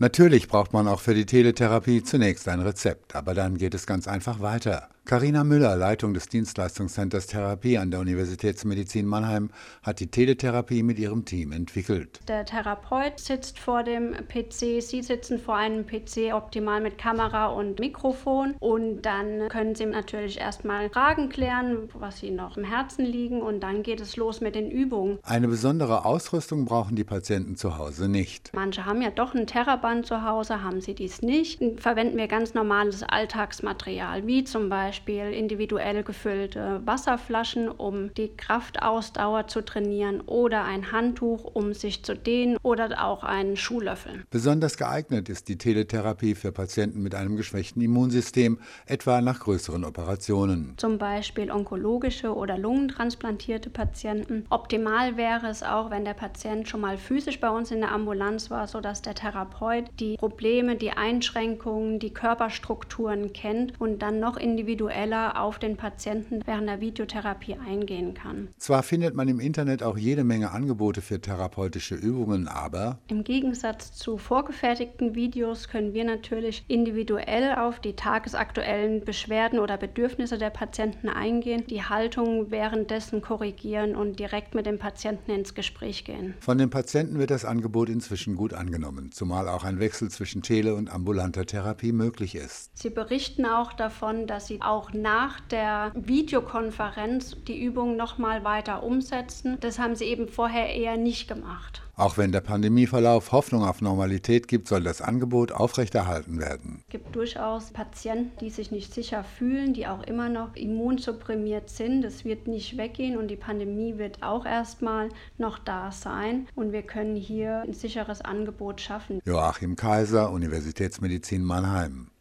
Natürlich braucht man auch für die Teletherapie zunächst ein Rezept, aber dann geht es ganz einfach weiter. Carina Müller, Leitung des Dienstleistungscenters Therapie an der Universitätsmedizin Mannheim, hat die Teletherapie mit ihrem Team entwickelt. Der Therapeut sitzt vor dem PC, Sie sitzen vor einem PC, optimal mit Kamera und Mikrofon. Und dann können Sie natürlich erstmal Fragen klären, was Ihnen noch im Herzen liegen. Und dann geht es los mit den Übungen. Eine besondere Ausrüstung brauchen die Patienten zu Hause nicht. Manche haben ja doch ein Theraband zu Hause, haben sie dies nicht. Verwenden wir ganz normales Alltagsmaterial, wie zum Beispiel Beispiel individuell gefüllte Wasserflaschen, um die Kraftausdauer zu trainieren oder ein Handtuch, um sich zu dehnen oder auch einen Schuhlöffel. Besonders geeignet ist die Teletherapie für Patienten mit einem geschwächten Immunsystem, etwa nach größeren Operationen. Zum Beispiel onkologische oder lungentransplantierte Patienten. Optimal wäre es auch, wenn der Patient schon mal physisch bei uns in der Ambulanz war, sodass der Therapeut die Probleme, die Einschränkungen, die Körperstrukturen kennt und dann noch individuell individueller auf den Patienten während der Videotherapie eingehen kann. Zwar findet man im Internet auch jede Menge Angebote für therapeutische Übungen, aber im Gegensatz zu vorgefertigten Videos können wir natürlich individuell auf die tagesaktuellen Beschwerden oder Bedürfnisse der Patienten eingehen, die Haltung währenddessen korrigieren und direkt mit dem Patienten ins Gespräch gehen. Von den Patienten wird das Angebot inzwischen gut angenommen, zumal auch ein Wechsel zwischen tele- und ambulanter Therapie möglich ist. Sie berichten auch davon, dass sie auch auch nach der Videokonferenz die Übung noch mal weiter umsetzen. Das haben sie eben vorher eher nicht gemacht. Auch wenn der Pandemieverlauf Hoffnung auf Normalität gibt, soll das Angebot aufrechterhalten werden. Es gibt durchaus Patienten, die sich nicht sicher fühlen, die auch immer noch immunsupprimiert sind. Das wird nicht weggehen und die Pandemie wird auch erstmal noch da sein. Und wir können hier ein sicheres Angebot schaffen. Joachim Kaiser, Universitätsmedizin Mannheim.